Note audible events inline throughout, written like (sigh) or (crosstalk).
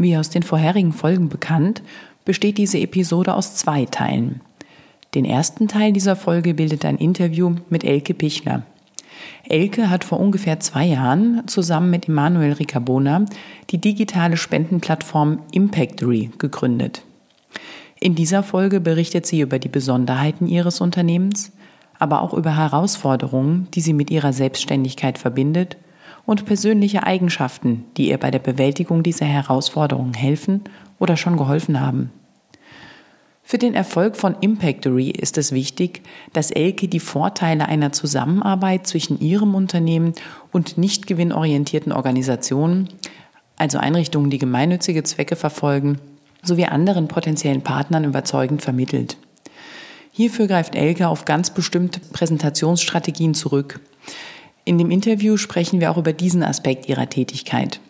Wie aus den vorherigen Folgen bekannt, besteht diese Episode aus zwei Teilen. Den ersten Teil dieser Folge bildet ein Interview mit Elke Pichler. Elke hat vor ungefähr zwei Jahren zusammen mit Emanuel Ricabona die digitale Spendenplattform Impactory gegründet. In dieser Folge berichtet sie über die Besonderheiten ihres Unternehmens, aber auch über Herausforderungen, die sie mit ihrer Selbstständigkeit verbindet – und persönliche Eigenschaften, die ihr bei der Bewältigung dieser Herausforderungen helfen oder schon geholfen haben. Für den Erfolg von Impactory ist es wichtig, dass Elke die Vorteile einer Zusammenarbeit zwischen ihrem Unternehmen und nicht gewinnorientierten Organisationen, also Einrichtungen, die gemeinnützige Zwecke verfolgen, sowie anderen potenziellen Partnern überzeugend vermittelt. Hierfür greift Elke auf ganz bestimmte Präsentationsstrategien zurück, in dem Interview sprechen wir auch über diesen Aspekt ihrer Tätigkeit.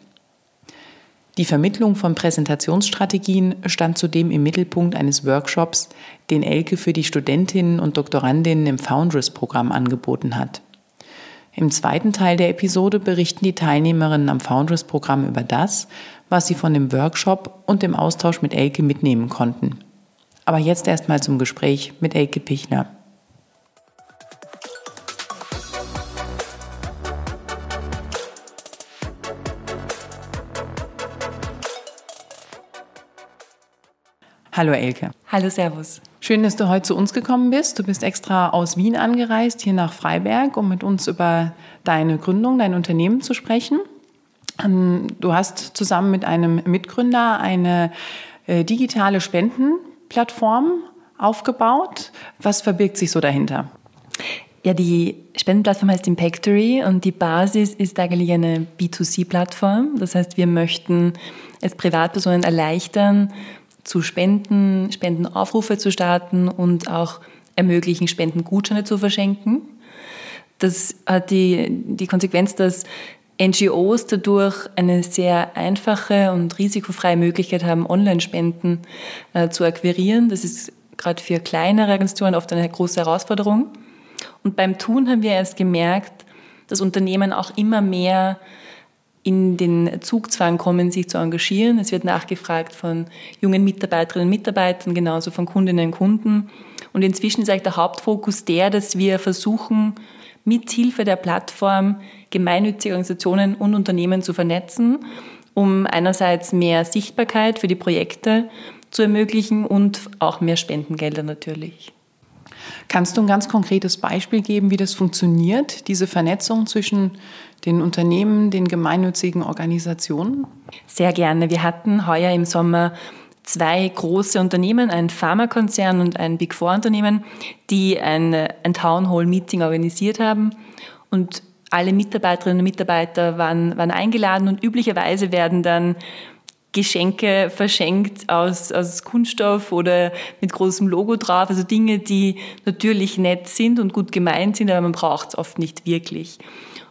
Die Vermittlung von Präsentationsstrategien stand zudem im Mittelpunkt eines Workshops, den Elke für die Studentinnen und Doktorandinnen im Foundress-Programm angeboten hat. Im zweiten Teil der Episode berichten die Teilnehmerinnen am Foundress-Programm über das, was sie von dem Workshop und dem Austausch mit Elke mitnehmen konnten. Aber jetzt erstmal zum Gespräch mit Elke Pichler. Hallo Elke. Hallo, Servus. Schön, dass du heute zu uns gekommen bist. Du bist extra aus Wien angereist, hier nach Freiberg, um mit uns über deine Gründung, dein Unternehmen zu sprechen. Ähm, du hast zusammen mit einem Mitgründer eine äh, digitale Spendenplattform aufgebaut. Was verbirgt sich so dahinter? Ja, die Spendenplattform heißt Impactory und die Basis ist eigentlich eine B2C-Plattform. Das heißt, wir möchten es Privatpersonen erleichtern, zu spenden, Spendenaufrufe zu starten und auch ermöglichen, Spendengutscheine zu verschenken. Das hat die, die Konsequenz, dass NGOs dadurch eine sehr einfache und risikofreie Möglichkeit haben, Online-Spenden äh, zu akquirieren. Das ist gerade für kleinere Agenturen oft eine große Herausforderung. Und beim Tun haben wir erst gemerkt, dass Unternehmen auch immer mehr in den Zugzwang kommen, sich zu engagieren. Es wird nachgefragt von jungen Mitarbeiterinnen und Mitarbeitern, genauso von Kundinnen und Kunden. Und inzwischen ist eigentlich der Hauptfokus der, dass wir versuchen, mit Hilfe der Plattform gemeinnützige Organisationen und Unternehmen zu vernetzen, um einerseits mehr Sichtbarkeit für die Projekte zu ermöglichen und auch mehr Spendengelder natürlich. Kannst du ein ganz konkretes Beispiel geben, wie das funktioniert, diese Vernetzung zwischen den Unternehmen, den gemeinnützigen Organisationen? Sehr gerne. Wir hatten heuer im Sommer zwei große Unternehmen, ein Pharmakonzern und ein Big Four Unternehmen, die ein, ein Town Hall Meeting organisiert haben und alle Mitarbeiterinnen und Mitarbeiter waren, waren eingeladen und üblicherweise werden dann Geschenke verschenkt aus, aus Kunststoff oder mit großem Logo drauf, also Dinge, die natürlich nett sind und gut gemeint sind, aber man braucht es oft nicht wirklich.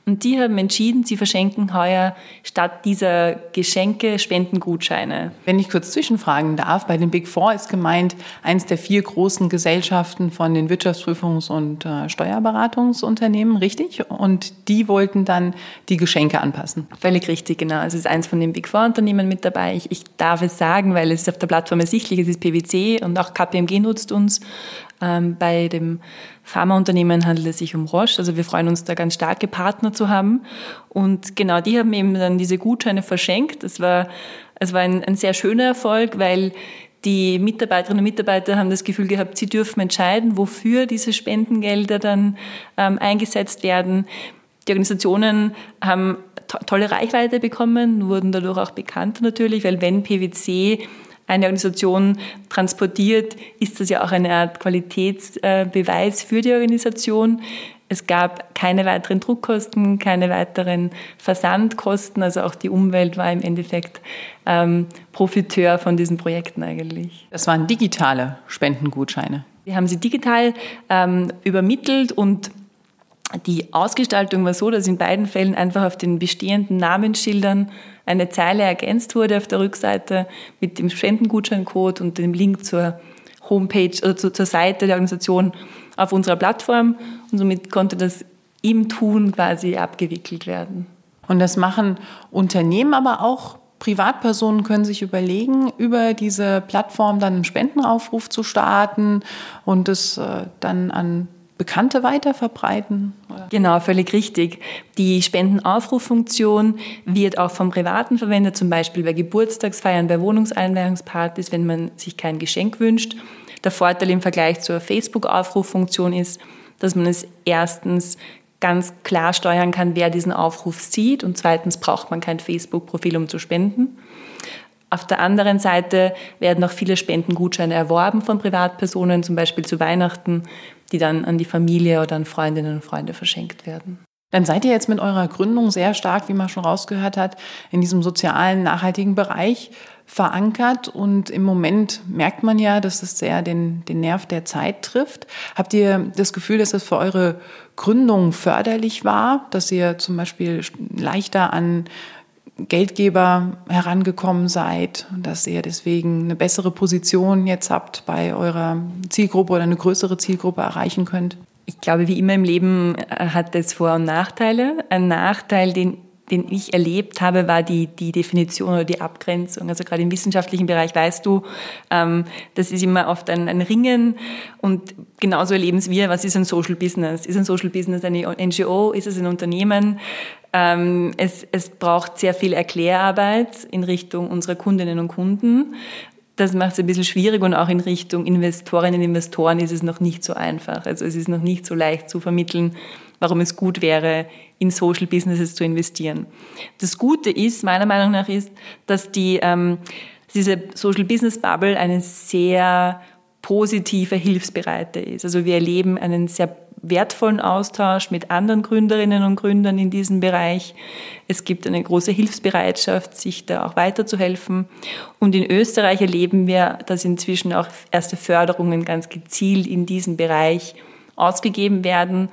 Und die haben entschieden, sie verschenken heuer statt dieser Geschenke Spendengutscheine. Wenn ich kurz zwischenfragen darf, bei den Big Four ist gemeint eins der vier großen Gesellschaften von den Wirtschaftsprüfungs- und äh, Steuerberatungsunternehmen, richtig? Und die wollten dann die Geschenke anpassen. Völlig richtig, genau. Es ist eins von den Big Four Unternehmen mit dabei. Ich, ich darf es sagen, weil es ist auf der Plattform ersichtlich, es ist PwC und auch KPMG nutzt uns. Ähm, bei dem Pharmaunternehmen handelt es sich um Roche. Also wir freuen uns da ganz starke Partner zu haben. Und genau, die haben eben dann diese Gutscheine verschenkt. Das war, es war ein, ein sehr schöner Erfolg, weil die Mitarbeiterinnen und Mitarbeiter haben das Gefühl gehabt, sie dürfen entscheiden, wofür diese Spendengelder dann ähm, eingesetzt werden. Die Organisationen haben to tolle Reichweite bekommen, wurden dadurch auch bekannt natürlich, weil wenn PwC eine Organisation transportiert, ist das ja auch eine Art Qualitätsbeweis für die Organisation. Es gab keine weiteren Druckkosten, keine weiteren Versandkosten. Also auch die Umwelt war im Endeffekt ähm, Profiteur von diesen Projekten eigentlich. Das waren digitale Spendengutscheine. Wir haben sie digital ähm, übermittelt und die Ausgestaltung war so, dass in beiden Fällen einfach auf den bestehenden Namensschildern eine Zeile ergänzt wurde auf der Rückseite mit dem Spendengutscheincode und dem Link zur Homepage oder zur, zur Seite der Organisation auf unserer Plattform und somit konnte das im Tun quasi abgewickelt werden. Und das machen Unternehmen, aber auch Privatpersonen können sich überlegen, über diese Plattform dann einen Spendenaufruf zu starten und es äh, dann an Bekannte weiterverbreiten? Genau, völlig richtig. Die Spendenaufruffunktion wird auch vom Privaten verwendet, zum Beispiel bei Geburtstagsfeiern, bei Wohnungseinweihungspartys, wenn man sich kein Geschenk wünscht. Der Vorteil im Vergleich zur Facebook-Aufruffunktion ist, dass man es erstens ganz klar steuern kann, wer diesen Aufruf sieht und zweitens braucht man kein Facebook-Profil, um zu spenden. Auf der anderen Seite werden auch viele Spendengutscheine erworben von Privatpersonen, zum Beispiel zu Weihnachten, die dann an die Familie oder an Freundinnen und Freunde verschenkt werden. Dann seid ihr jetzt mit eurer Gründung sehr stark, wie man schon rausgehört hat, in diesem sozialen, nachhaltigen Bereich verankert. Und im Moment merkt man ja, dass es sehr den, den Nerv der Zeit trifft. Habt ihr das Gefühl, dass das für eure Gründung förderlich war, dass ihr zum Beispiel leichter an Geldgeber herangekommen seid dass ihr deswegen eine bessere Position jetzt habt bei eurer Zielgruppe oder eine größere Zielgruppe erreichen könnt? Ich glaube, wie immer im Leben äh, hat es Vor- und Nachteile. Ein Nachteil, den, den ich erlebt habe, war die, die Definition oder die Abgrenzung. Also gerade im wissenschaftlichen Bereich weißt du, ähm, das ist immer oft ein, ein Ringen und genauso erleben wir, was ist ein Social Business? Ist ein Social Business eine NGO? Ist es ein Unternehmen? Ähm, es, es braucht sehr viel Erklärarbeit in Richtung unserer Kundinnen und Kunden. Das macht es ein bisschen schwierig und auch in Richtung Investorinnen und Investoren ist es noch nicht so einfach. Also es ist noch nicht so leicht zu vermitteln, warum es gut wäre, in Social Businesses zu investieren. Das Gute ist, meiner Meinung nach, ist, dass die, ähm, diese Social Business Bubble eine sehr positive Hilfsbereite ist. Also wir erleben einen sehr wertvollen Austausch mit anderen Gründerinnen und Gründern in diesem Bereich. Es gibt eine große Hilfsbereitschaft, sich da auch weiterzuhelfen. Und in Österreich erleben wir, dass inzwischen auch erste Förderungen ganz gezielt in diesem Bereich ausgegeben werden,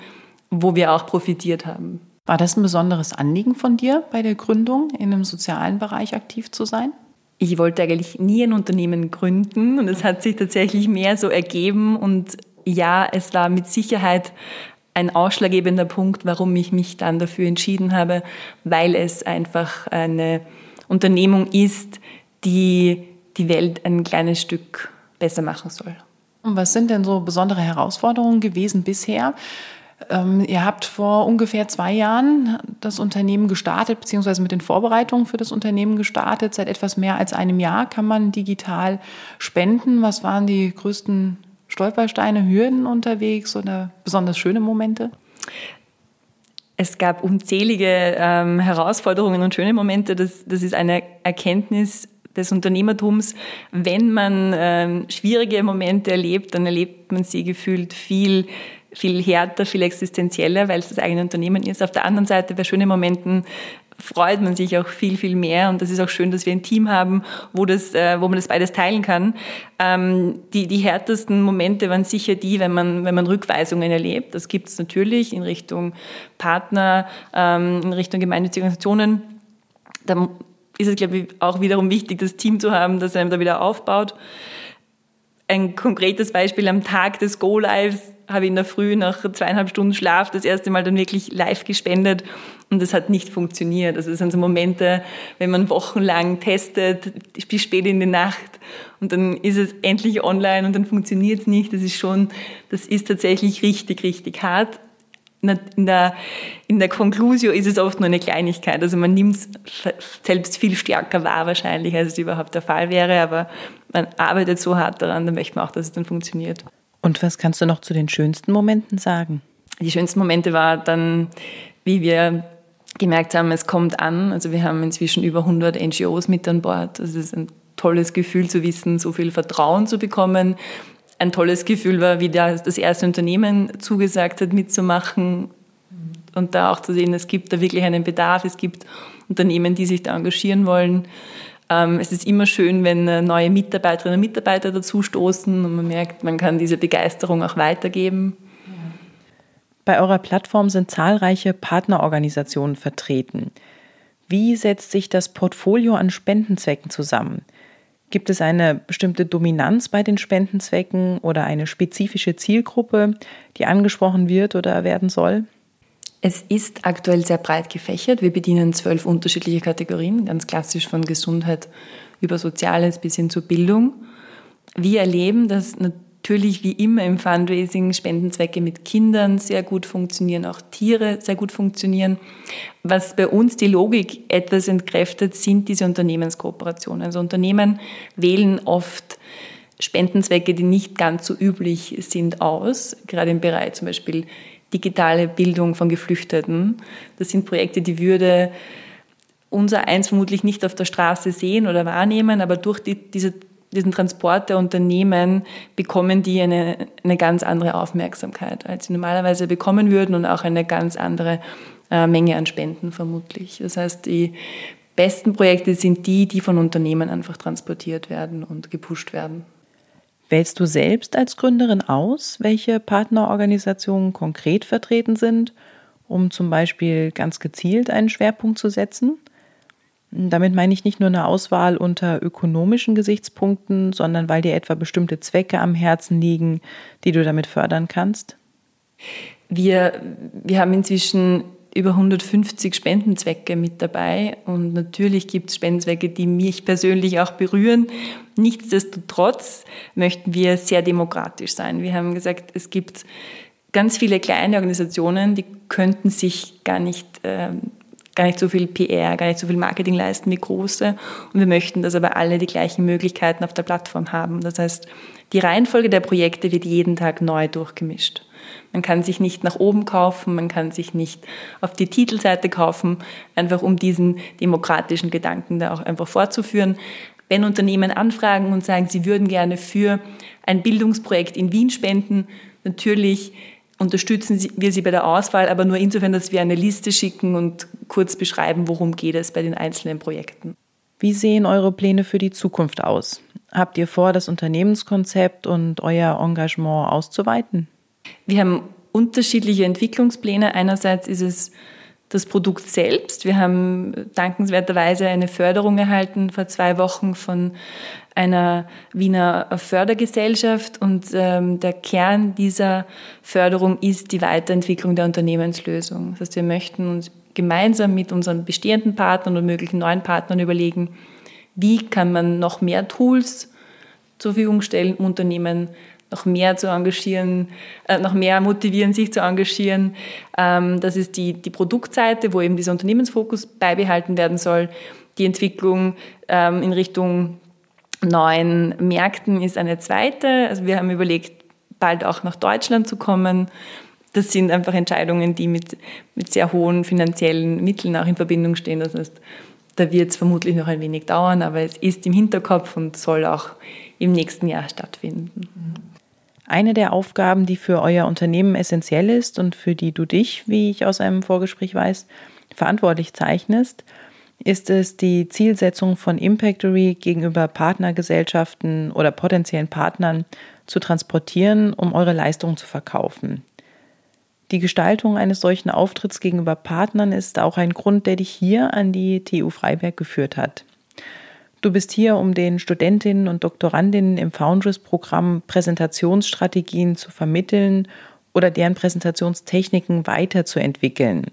wo wir auch profitiert haben. War das ein besonderes Anliegen von dir bei der Gründung, in einem sozialen Bereich aktiv zu sein? Ich wollte eigentlich nie ein Unternehmen gründen und es hat sich tatsächlich mehr so ergeben und ja, es war mit Sicherheit ein ausschlaggebender Punkt, warum ich mich dann dafür entschieden habe, weil es einfach eine Unternehmung ist, die die Welt ein kleines Stück besser machen soll. Und was sind denn so besondere Herausforderungen gewesen bisher? Ähm, ihr habt vor ungefähr zwei Jahren das Unternehmen gestartet, beziehungsweise mit den Vorbereitungen für das Unternehmen gestartet. Seit etwas mehr als einem Jahr kann man digital spenden. Was waren die größten Stolpersteine, Hürden unterwegs oder besonders schöne Momente? Es gab unzählige ähm, Herausforderungen und schöne Momente. Das, das ist eine Erkenntnis des Unternehmertums. Wenn man ähm, schwierige Momente erlebt, dann erlebt man sie gefühlt viel viel härter, viel existenzieller, weil es das eigene Unternehmen ist. Auf der anderen Seite, bei schönen Momenten freut man sich auch viel, viel mehr. Und das ist auch schön, dass wir ein Team haben, wo, das, äh, wo man das beides teilen kann. Ähm, die, die härtesten Momente waren sicher die, wenn man, wenn man Rückweisungen erlebt. Das gibt es natürlich in Richtung Partner, ähm, in Richtung gemeinnützige Organisationen. Da ist es, glaube ich, auch wiederum wichtig, das Team zu haben, das einem da wieder aufbaut. Ein konkretes Beispiel am Tag des Go-Lives habe ich in der Früh nach zweieinhalb Stunden Schlaf das erste Mal dann wirklich live gespendet und das hat nicht funktioniert. Also das sind so Momente, wenn man wochenlang testet, bis spät in die Nacht und dann ist es endlich online und dann funktioniert es nicht. Das ist schon, das ist tatsächlich richtig, richtig hart. In der, in der Conclusio ist es oft nur eine Kleinigkeit. Also man nimmt es selbst viel stärker wahr wahrscheinlich, als es überhaupt der Fall wäre, aber man arbeitet so hart daran, dann möchte man auch, dass es dann funktioniert. Und was kannst du noch zu den schönsten Momenten sagen? Die schönsten Momente war dann, wie wir gemerkt haben, es kommt an. Also wir haben inzwischen über 100 NGOs mit an Bord. Das ist ein tolles Gefühl zu wissen, so viel Vertrauen zu bekommen. Ein tolles Gefühl war, wie das erste Unternehmen zugesagt hat, mitzumachen und da auch zu sehen, es gibt da wirklich einen Bedarf, es gibt Unternehmen, die sich da engagieren wollen. Ähm, es ist immer schön, wenn äh, neue Mitarbeiterinnen und Mitarbeiter dazu stoßen und man merkt, man kann diese Begeisterung auch weitergeben. Bei eurer Plattform sind zahlreiche Partnerorganisationen vertreten. Wie setzt sich das Portfolio an Spendenzwecken zusammen? Gibt es eine bestimmte Dominanz bei den Spendenzwecken oder eine spezifische Zielgruppe, die angesprochen wird oder werden soll? Es ist aktuell sehr breit gefächert. Wir bedienen zwölf unterschiedliche Kategorien, ganz klassisch von Gesundheit über Soziales bis hin zur Bildung. Wir erleben, dass natürlich wie immer im Fundraising Spendenzwecke mit Kindern sehr gut funktionieren, auch Tiere sehr gut funktionieren. Was bei uns die Logik etwas entkräftet, sind diese Unternehmenskooperationen. Also Unternehmen wählen oft Spendenzwecke, die nicht ganz so üblich sind, aus, gerade im Bereich zum Beispiel digitale Bildung von Geflüchteten. Das sind Projekte, die würde unser eins vermutlich nicht auf der Straße sehen oder wahrnehmen, aber durch die, diese, diesen Transport der Unternehmen bekommen die eine, eine ganz andere Aufmerksamkeit, als sie normalerweise bekommen würden und auch eine ganz andere äh, Menge an Spenden vermutlich. Das heißt, die besten Projekte sind die, die von Unternehmen einfach transportiert werden und gepusht werden. Wählst du selbst als Gründerin aus, welche Partnerorganisationen konkret vertreten sind, um zum Beispiel ganz gezielt einen Schwerpunkt zu setzen? Damit meine ich nicht nur eine Auswahl unter ökonomischen Gesichtspunkten, sondern weil dir etwa bestimmte Zwecke am Herzen liegen, die du damit fördern kannst? Wir, wir haben inzwischen über 150 Spendenzwecke mit dabei und natürlich gibt es Spendenzwecke, die mich persönlich auch berühren. Nichtsdestotrotz möchten wir sehr demokratisch sein. Wir haben gesagt, es gibt ganz viele kleine Organisationen, die könnten sich gar nicht äh, gar nicht so viel PR, gar nicht so viel Marketing leisten wie große. Und wir möchten, dass aber alle die gleichen Möglichkeiten auf der Plattform haben. Das heißt, die Reihenfolge der Projekte wird jeden Tag neu durchgemischt. Man kann sich nicht nach oben kaufen, man kann sich nicht auf die Titelseite kaufen, einfach um diesen demokratischen Gedanken da auch einfach fortzuführen. Wenn Unternehmen anfragen und sagen, sie würden gerne für ein Bildungsprojekt in Wien spenden, natürlich unterstützen wir sie bei der Auswahl, aber nur insofern, dass wir eine Liste schicken und kurz beschreiben, worum geht es bei den einzelnen Projekten. Wie sehen eure Pläne für die Zukunft aus? Habt ihr vor, das Unternehmenskonzept und euer Engagement auszuweiten? Wir haben unterschiedliche Entwicklungspläne. Einerseits ist es das Produkt selbst. Wir haben dankenswerterweise eine Förderung erhalten vor zwei Wochen von einer Wiener Fördergesellschaft und ähm, der Kern dieser Förderung ist die Weiterentwicklung der Unternehmenslösung. Das heißt, wir möchten uns gemeinsam mit unseren bestehenden Partnern und möglichen neuen Partnern überlegen, wie kann man noch mehr Tools zur Verfügung stellen, Unternehmen noch mehr zu engagieren, äh, noch mehr motivieren, sich zu engagieren. Ähm, das ist die, die Produktseite, wo eben dieser Unternehmensfokus beibehalten werden soll. Die Entwicklung ähm, in Richtung neuen Märkten ist eine zweite. Also wir haben überlegt, bald auch nach Deutschland zu kommen. Das sind einfach Entscheidungen, die mit, mit sehr hohen finanziellen Mitteln auch in Verbindung stehen. Das heißt, da wird es vermutlich noch ein wenig dauern, aber es ist im Hinterkopf und soll auch im nächsten Jahr stattfinden. Eine der Aufgaben, die für euer Unternehmen essentiell ist und für die du dich, wie ich aus einem Vorgespräch weiß, verantwortlich zeichnest, ist es die Zielsetzung von Impactory gegenüber Partnergesellschaften oder potenziellen Partnern zu transportieren, um eure Leistungen zu verkaufen. Die Gestaltung eines solchen Auftritts gegenüber Partnern ist auch ein Grund, der dich hier an die TU Freiberg geführt hat. Du bist hier, um den Studentinnen und Doktorandinnen im Foundress-Programm Präsentationsstrategien zu vermitteln oder deren Präsentationstechniken weiterzuentwickeln.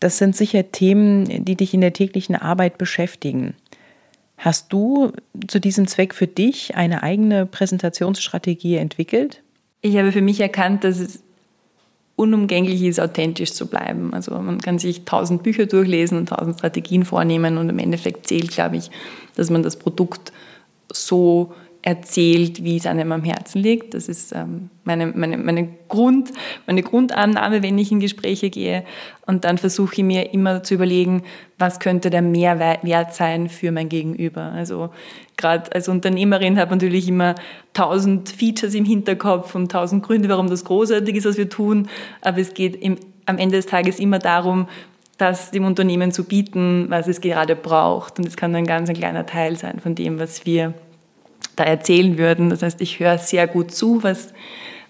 Das sind sicher Themen, die dich in der täglichen Arbeit beschäftigen. Hast du zu diesem Zweck für dich eine eigene Präsentationsstrategie entwickelt? Ich habe für mich erkannt, dass es unumgänglich ist, authentisch zu bleiben. Also man kann sich tausend Bücher durchlesen und tausend Strategien vornehmen und im Endeffekt zählt, glaube ich, dass man das Produkt so erzählt, wie es einem am Herzen liegt. Das ist ähm, meine, meine, meine, Grund, meine Grundannahme, wenn ich in Gespräche gehe. Und dann versuche ich mir immer zu überlegen, was könnte der Mehrwert sein für mein Gegenüber. Also gerade als Unternehmerin habe ich natürlich immer tausend Features im Hinterkopf und tausend Gründe, warum das großartig ist, was wir tun. Aber es geht im, am Ende des Tages immer darum, das dem Unternehmen zu bieten, was es gerade braucht. Und es kann ein ganz ein kleiner Teil sein von dem, was wir da erzählen würden. Das heißt, ich höre sehr gut zu, was,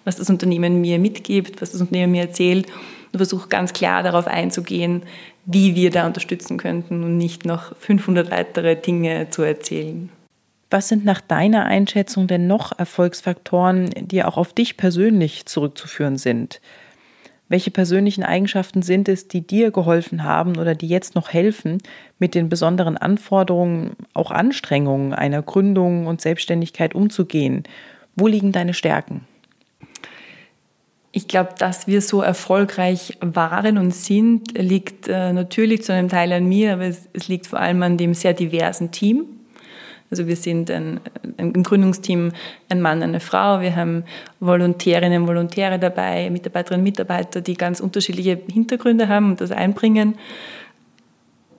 was das Unternehmen mir mitgibt, was das Unternehmen mir erzählt und versuche ganz klar darauf einzugehen, wie wir da unterstützen könnten und nicht noch 500 weitere Dinge zu erzählen. Was sind nach deiner Einschätzung denn noch Erfolgsfaktoren, die auch auf dich persönlich zurückzuführen sind? Welche persönlichen Eigenschaften sind es, die dir geholfen haben oder die jetzt noch helfen, mit den besonderen Anforderungen, auch Anstrengungen einer Gründung und Selbstständigkeit umzugehen? Wo liegen deine Stärken? Ich glaube, dass wir so erfolgreich waren und sind, liegt äh, natürlich zu einem Teil an mir, aber es, es liegt vor allem an dem sehr diversen Team, also wir sind ein, im Gründungsteam ein Mann, eine Frau. Wir haben Volontärinnen Volontäre dabei, Mitarbeiterinnen Mitarbeiter, die ganz unterschiedliche Hintergründe haben und das einbringen.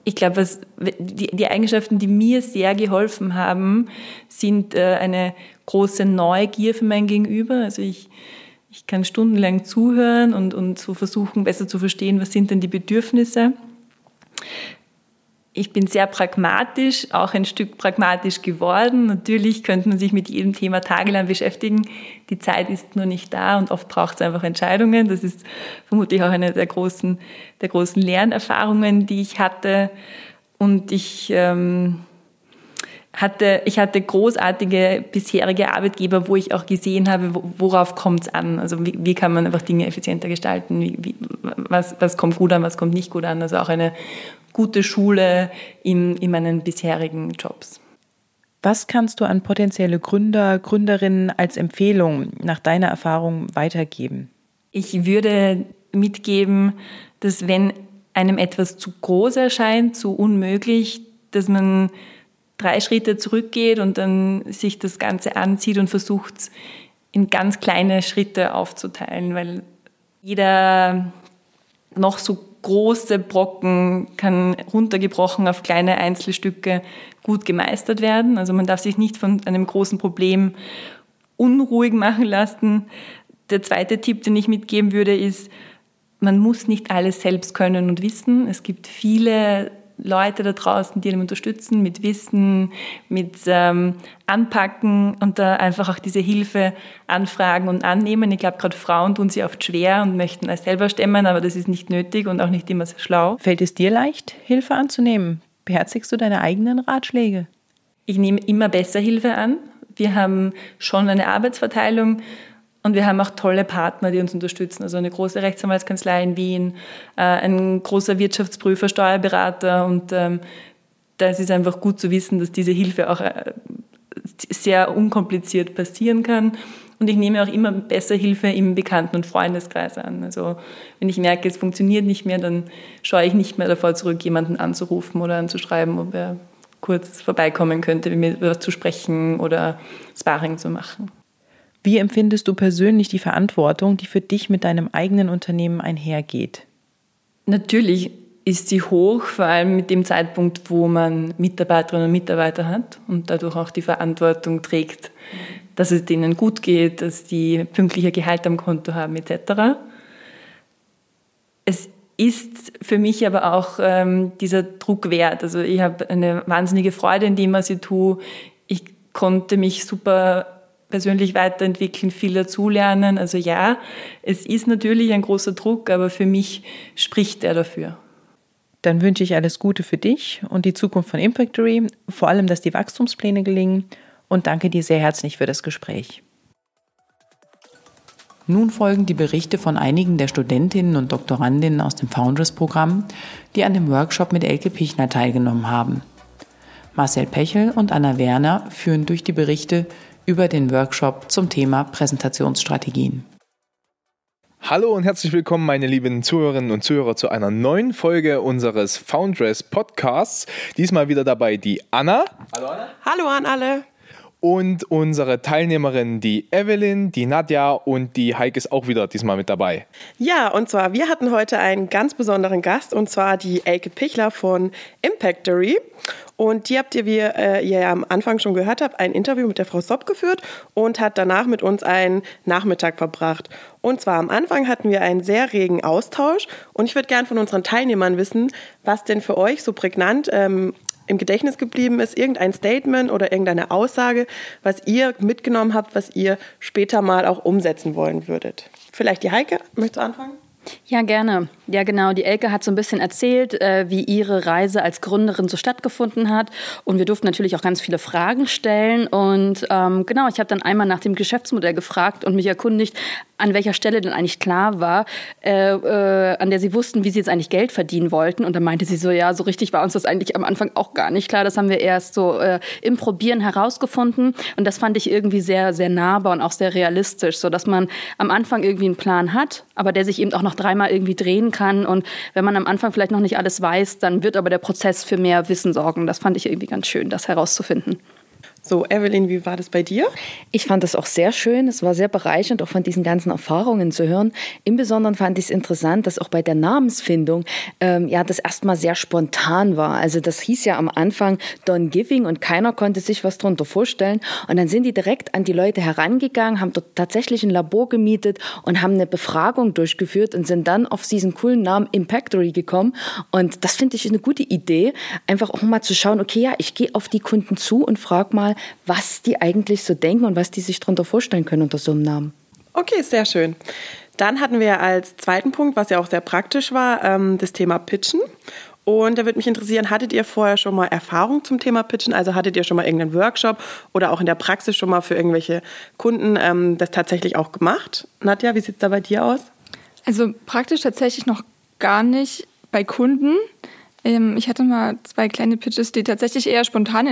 Ich glaube, was, die, die Eigenschaften, die mir sehr geholfen haben, sind äh, eine große Neugier für mein Gegenüber. Also ich, ich kann stundenlang zuhören und, und so versuchen, besser zu verstehen, was sind denn die Bedürfnisse ich bin sehr pragmatisch, auch ein Stück pragmatisch geworden. Natürlich könnte man sich mit jedem Thema tagelang beschäftigen. Die Zeit ist nur nicht da und oft braucht es einfach Entscheidungen. Das ist vermutlich auch eine der großen, der großen Lernerfahrungen, die ich hatte. Und ich ähm, hatte, ich hatte großartige bisherige Arbeitgeber, wo ich auch gesehen habe, worauf kommt es an. Also wie, wie, kann man einfach Dinge effizienter gestalten? Wie, wie, was, was kommt gut an, was kommt nicht gut an? Also auch eine gute Schule in, in meinen bisherigen Jobs. Was kannst du an potenzielle Gründer, Gründerinnen als Empfehlung nach deiner Erfahrung weitergeben? Ich würde mitgeben, dass wenn einem etwas zu groß erscheint, zu unmöglich, dass man drei Schritte zurückgeht und dann sich das Ganze anzieht und versucht, in ganz kleine Schritte aufzuteilen, weil jeder noch so große Brocken kann runtergebrochen auf kleine Einzelstücke gut gemeistert werden. Also man darf sich nicht von einem großen Problem unruhig machen lassen. Der zweite Tipp, den ich mitgeben würde, ist, man muss nicht alles selbst können und wissen. Es gibt viele Leute da draußen, die einem unterstützen mit Wissen, mit ähm, Anpacken und da einfach auch diese Hilfe anfragen und annehmen. Ich glaube, gerade Frauen tun sie oft schwer und möchten es selber stemmen, aber das ist nicht nötig und auch nicht immer sehr schlau. Fällt es dir leicht, Hilfe anzunehmen? Beherzigst du deine eigenen Ratschläge? Ich nehme immer besser Hilfe an. Wir haben schon eine Arbeitsverteilung und wir haben auch tolle Partner, die uns unterstützen. Also eine große Rechtsanwaltskanzlei in Wien, äh, ein großer Wirtschaftsprüfer, Steuerberater. Und ähm, das ist einfach gut zu wissen, dass diese Hilfe auch äh, sehr unkompliziert passieren kann. Und ich nehme auch immer besser Hilfe im Bekannten- und Freundeskreis an. Also wenn ich merke, es funktioniert nicht mehr, dann scheue ich nicht mehr davor zurück, jemanden anzurufen oder anzuschreiben, ob er kurz vorbeikommen könnte, mit mir zu sprechen oder Sparring zu machen. Wie empfindest du persönlich die Verantwortung, die für dich mit deinem eigenen Unternehmen einhergeht? Natürlich ist sie hoch, vor allem mit dem Zeitpunkt, wo man Mitarbeiterinnen und Mitarbeiter hat und dadurch auch die Verantwortung trägt, dass es denen gut geht, dass die pünktliche Gehalt am Konto haben etc. Es ist für mich aber auch ähm, dieser Druck wert. Also ich habe eine wahnsinnige Freude in dem, was ich tue. Ich konnte mich super persönlich weiterentwickeln, viel dazulernen. Also ja, es ist natürlich ein großer Druck, aber für mich spricht er dafür. Dann wünsche ich alles Gute für dich und die Zukunft von Impactory, vor allem, dass die Wachstumspläne gelingen und danke dir sehr herzlich für das Gespräch. Nun folgen die Berichte von einigen der Studentinnen und Doktorandinnen aus dem Founders-Programm, die an dem Workshop mit Elke Pichner teilgenommen haben. Marcel Pechel und Anna Werner führen durch die Berichte über den Workshop zum Thema Präsentationsstrategien. Hallo und herzlich willkommen, meine lieben Zuhörerinnen und Zuhörer, zu einer neuen Folge unseres Foundress Podcasts. Diesmal wieder dabei die Anna. Hallo Anna. Hallo an alle. Und unsere Teilnehmerinnen, die Evelyn, die Nadja und die Heike ist auch wieder diesmal mit dabei. Ja, und zwar, wir hatten heute einen ganz besonderen Gast und zwar die Elke Pichler von Impactory. Und die habt ihr, wie äh, ihr ja am Anfang schon gehört habt, ein Interview mit der Frau Sopp geführt und hat danach mit uns einen Nachmittag verbracht. Und zwar am Anfang hatten wir einen sehr regen Austausch und ich würde gern von unseren Teilnehmern wissen, was denn für euch so prägnant ähm, im Gedächtnis geblieben ist, irgendein Statement oder irgendeine Aussage, was ihr mitgenommen habt, was ihr später mal auch umsetzen wollen würdet. Vielleicht die Heike, möchtest du anfangen? Ja, gerne. Ja, genau. Die Elke hat so ein bisschen erzählt, äh, wie ihre Reise als Gründerin so stattgefunden hat. Und wir durften natürlich auch ganz viele Fragen stellen. Und ähm, genau, ich habe dann einmal nach dem Geschäftsmodell gefragt und mich erkundigt, an welcher Stelle denn eigentlich klar war, äh, äh, an der sie wussten, wie sie jetzt eigentlich Geld verdienen wollten. Und dann meinte sie so, ja, so richtig war uns das eigentlich am Anfang auch gar nicht klar. Das haben wir erst so äh, im Probieren herausgefunden. Und das fand ich irgendwie sehr, sehr nahbar und auch sehr realistisch, so dass man am Anfang irgendwie einen Plan hat, aber der sich eben auch noch dreimal irgendwie drehen kann. Und wenn man am Anfang vielleicht noch nicht alles weiß, dann wird aber der Prozess für mehr Wissen sorgen. Das fand ich irgendwie ganz schön, das herauszufinden. So, Evelyn, wie war das bei dir? Ich fand das auch sehr schön. Es war sehr bereichernd, auch von diesen ganzen Erfahrungen zu hören. Im Besonderen fand ich es interessant, dass auch bei der Namensfindung ähm, ja das erstmal sehr spontan war. Also das hieß ja am Anfang Don Giving und keiner konnte sich was darunter vorstellen. Und dann sind die direkt an die Leute herangegangen, haben dort tatsächlich ein Labor gemietet und haben eine Befragung durchgeführt und sind dann auf diesen coolen Namen Impactory gekommen. Und das finde ich eine gute Idee, einfach auch mal zu schauen, okay, ja, ich gehe auf die Kunden zu und frage mal, was die eigentlich so denken und was die sich darunter vorstellen können unter so einem Namen. Okay, sehr schön. Dann hatten wir als zweiten Punkt, was ja auch sehr praktisch war, ähm, das Thema Pitchen. Und da würde mich interessieren, hattet ihr vorher schon mal Erfahrung zum Thema Pitchen? Also hattet ihr schon mal irgendeinen Workshop oder auch in der Praxis schon mal für irgendwelche Kunden ähm, das tatsächlich auch gemacht? Nadja, wie sieht es da bei dir aus? Also praktisch tatsächlich noch gar nicht bei Kunden. Ähm, ich hatte mal zwei kleine Pitches, die tatsächlich eher spontan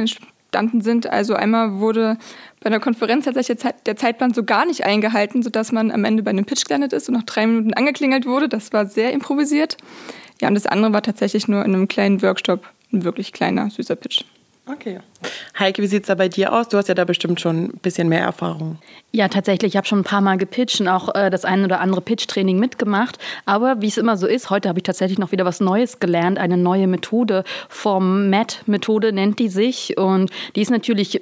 entstanden sind. Also einmal wurde bei einer Konferenz tatsächlich der Zeitplan so gar nicht eingehalten, sodass man am Ende bei einem Pitch gelandet ist und nach drei Minuten angeklingelt wurde. Das war sehr improvisiert. Ja, und das andere war tatsächlich nur in einem kleinen Workshop ein wirklich kleiner, süßer Pitch. Okay. Heike, wie sieht es da bei dir aus? Du hast ja da bestimmt schon ein bisschen mehr Erfahrung. Ja, tatsächlich. Ich habe schon ein paar Mal gepitcht und auch äh, das ein oder andere Pitch-Training mitgemacht. Aber wie es immer so ist, heute habe ich tatsächlich noch wieder was Neues gelernt. Eine neue Methode. Format-Methode nennt die sich. Und die ist natürlich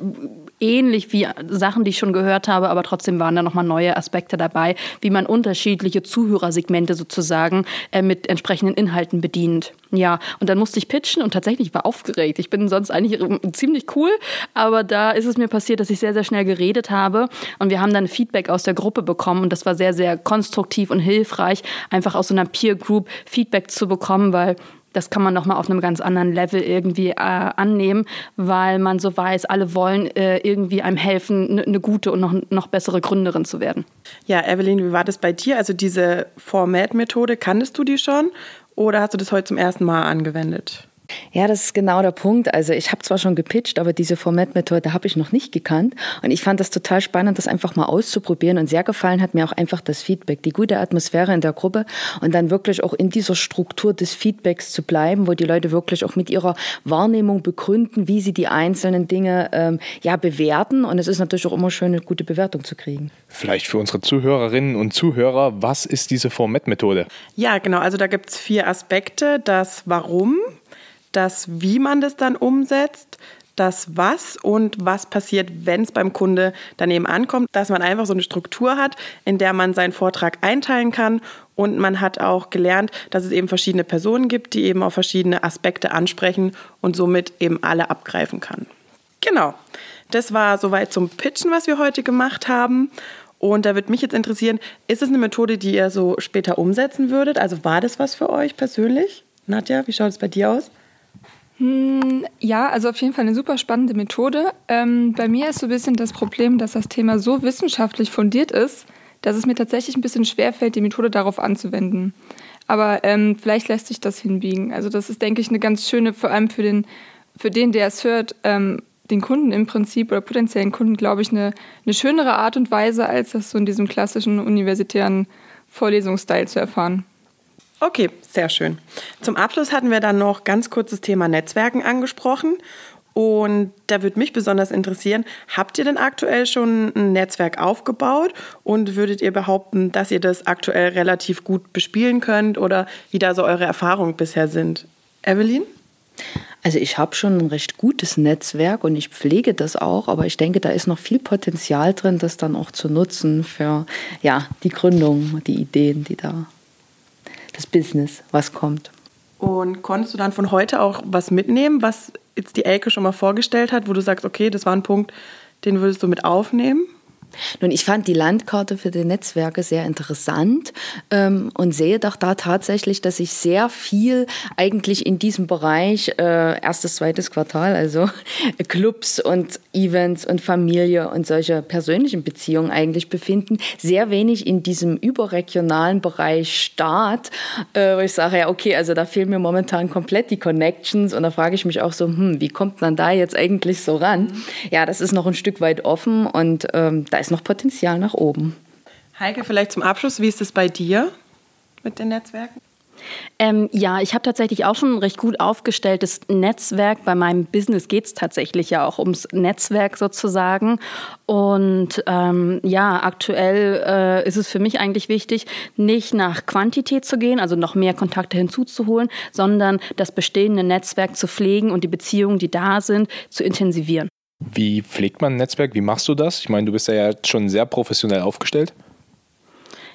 ähnlich wie Sachen, die ich schon gehört habe, aber trotzdem waren da nochmal neue Aspekte dabei, wie man unterschiedliche Zuhörersegmente sozusagen äh, mit entsprechenden Inhalten bedient. Ja, und dann musste ich pitchen und tatsächlich war aufgeregt. Ich bin sonst eigentlich ziemlich cool, aber da ist es mir passiert, dass ich sehr, sehr schnell geredet habe und wir haben dann Feedback aus der Gruppe bekommen und das war sehr, sehr konstruktiv und hilfreich, einfach aus so einer Peer Group Feedback zu bekommen, weil das kann man noch mal auf einem ganz anderen Level irgendwie äh, annehmen, weil man so weiß, alle wollen äh, irgendwie einem helfen, eine ne gute und noch, noch bessere Gründerin zu werden. Ja, Evelyn, wie war das bei dir? Also diese Format-Methode, kanntest du die schon oder hast du das heute zum ersten Mal angewendet? Ja, das ist genau der Punkt. Also ich habe zwar schon gepitcht, aber diese Formatmethode habe ich noch nicht gekannt. Und ich fand das total spannend, das einfach mal auszuprobieren. Und sehr gefallen hat mir auch einfach das Feedback, die gute Atmosphäre in der Gruppe und dann wirklich auch in dieser Struktur des Feedbacks zu bleiben, wo die Leute wirklich auch mit ihrer Wahrnehmung begründen, wie sie die einzelnen Dinge ähm, ja bewerten. Und es ist natürlich auch immer schön, eine gute Bewertung zu kriegen. Vielleicht für unsere Zuhörerinnen und Zuhörer, was ist diese Formatmethode? Ja, genau. Also da gibt es vier Aspekte. Das Warum, das, wie man das dann umsetzt, das Was und was passiert, wenn es beim Kunde daneben ankommt, dass man einfach so eine Struktur hat, in der man seinen Vortrag einteilen kann und man hat auch gelernt, dass es eben verschiedene Personen gibt, die eben auf verschiedene Aspekte ansprechen und somit eben alle abgreifen kann. Genau. Das war soweit zum Pitchen, was wir heute gemacht haben. Und da würde mich jetzt interessieren, ist es eine Methode, die ihr so später umsetzen würdet? Also war das was für euch persönlich? Nadja, wie schaut es bei dir aus? Hm, ja, also auf jeden Fall eine super spannende Methode. Ähm, bei mir ist so ein bisschen das Problem, dass das Thema so wissenschaftlich fundiert ist, dass es mir tatsächlich ein bisschen schwerfällt, die Methode darauf anzuwenden. Aber ähm, vielleicht lässt sich das hinbiegen. Also das ist, denke ich, eine ganz schöne, vor allem für den, für den, der es hört, ähm, den Kunden im Prinzip oder potenziellen Kunden, glaube ich, eine, eine schönere Art und Weise, als das so in diesem klassischen universitären Vorlesungsstyle zu erfahren. Okay, sehr schön. Zum Abschluss hatten wir dann noch ganz kurz das Thema Netzwerken angesprochen. Und da würde mich besonders interessieren, habt ihr denn aktuell schon ein Netzwerk aufgebaut und würdet ihr behaupten, dass ihr das aktuell relativ gut bespielen könnt oder wie da so eure Erfahrungen bisher sind? Evelyn? Also ich habe schon ein recht gutes Netzwerk und ich pflege das auch, aber ich denke, da ist noch viel Potenzial drin, das dann auch zu nutzen für ja, die Gründung, die Ideen, die da, das Business, was kommt. Und konntest du dann von heute auch was mitnehmen, was jetzt die Elke schon mal vorgestellt hat, wo du sagst, okay, das war ein Punkt, den würdest du mit aufnehmen? Nun, ich fand die Landkarte für die Netzwerke sehr interessant ähm, und sehe doch da tatsächlich, dass ich sehr viel eigentlich in diesem Bereich äh, erstes, zweites Quartal, also (laughs) Clubs und Events und Familie und solche persönlichen Beziehungen eigentlich befinden. Sehr wenig in diesem überregionalen Bereich Staat, äh, wo ich sage, ja, okay, also da fehlen mir momentan komplett die Connections und da frage ich mich auch so, hm, wie kommt man da jetzt eigentlich so ran? Mhm. Ja, das ist noch ein Stück weit offen und ähm, da ist noch Potenzial nach oben. Heike, vielleicht zum Abschluss, wie ist es bei dir mit den Netzwerken? Ähm, ja, ich habe tatsächlich auch schon ein recht gut aufgestelltes Netzwerk. Bei meinem Business geht es tatsächlich ja auch ums Netzwerk sozusagen. Und ähm, ja, aktuell äh, ist es für mich eigentlich wichtig, nicht nach Quantität zu gehen, also noch mehr Kontakte hinzuzuholen, sondern das bestehende Netzwerk zu pflegen und die Beziehungen, die da sind, zu intensivieren. Wie pflegt man ein Netzwerk? Wie machst du das? Ich meine, du bist ja jetzt schon sehr professionell aufgestellt.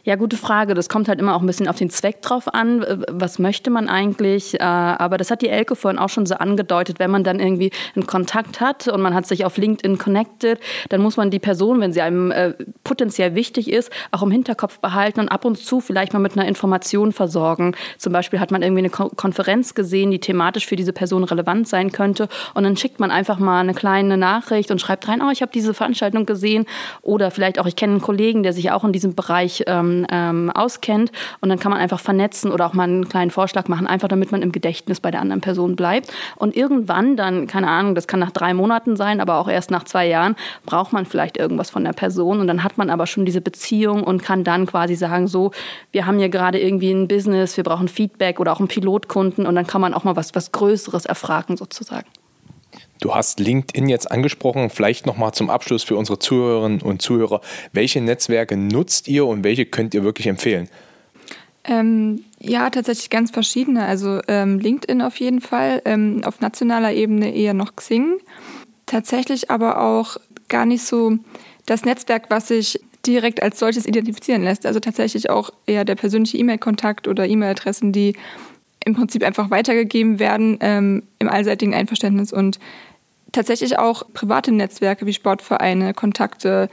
Ja, gute Frage. Das kommt halt immer auch ein bisschen auf den Zweck drauf an. Was möchte man eigentlich? Äh, aber das hat die Elke vorhin auch schon so angedeutet. Wenn man dann irgendwie einen Kontakt hat und man hat sich auf LinkedIn connected, dann muss man die Person, wenn sie einem äh, potenziell wichtig ist, auch im Hinterkopf behalten und ab und zu vielleicht mal mit einer Information versorgen. Zum Beispiel hat man irgendwie eine Konferenz gesehen, die thematisch für diese Person relevant sein könnte und dann schickt man einfach mal eine kleine Nachricht und schreibt rein, oh, ich habe diese Veranstaltung gesehen oder vielleicht auch, ich kenne einen Kollegen, der sich auch in diesem Bereich ähm, ähm, auskennt. Und dann kann man einfach vernetzen oder auch mal einen kleinen Vorschlag machen, einfach damit man im Gedächtnis bei der anderen Person bleibt. Und irgendwann dann, keine Ahnung, das kann nach drei Monaten sein, aber auch erst nach zwei Jahren, braucht man vielleicht irgendwas von der Person. Und dann hat man aber schon diese Beziehung und kann dann quasi sagen, so, wir haben hier gerade irgendwie ein Business, wir brauchen Feedback oder auch einen Pilotkunden. Und dann kann man auch mal was, was Größeres erfragen sozusagen. Du hast LinkedIn jetzt angesprochen. Vielleicht nochmal zum Abschluss für unsere Zuhörerinnen und Zuhörer. Welche Netzwerke nutzt ihr und welche könnt ihr wirklich empfehlen? Ähm, ja, tatsächlich ganz verschiedene. Also ähm, LinkedIn auf jeden Fall, ähm, auf nationaler Ebene eher noch Xing. Tatsächlich aber auch gar nicht so das Netzwerk, was sich direkt als solches identifizieren lässt. Also tatsächlich auch eher der persönliche E-Mail-Kontakt oder E-Mail-Adressen, die im Prinzip einfach weitergegeben werden ähm, im allseitigen Einverständnis und tatsächlich auch private Netzwerke wie Sportvereine, Kontakte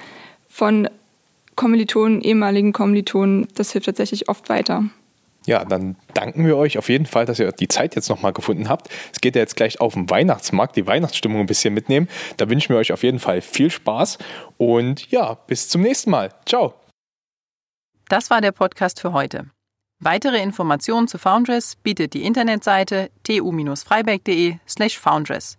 von Kommilitonen, ehemaligen Kommilitonen, das hilft tatsächlich oft weiter. Ja, dann danken wir euch auf jeden Fall, dass ihr die Zeit jetzt nochmal gefunden habt. Es geht ja jetzt gleich auf den Weihnachtsmarkt, die Weihnachtsstimmung ein bisschen mitnehmen. Da wünschen wir euch auf jeden Fall viel Spaß und ja, bis zum nächsten Mal. Ciao. Das war der Podcast für heute. Weitere Informationen zu Foundress bietet die Internetseite tu-freiberg.de slash foundress.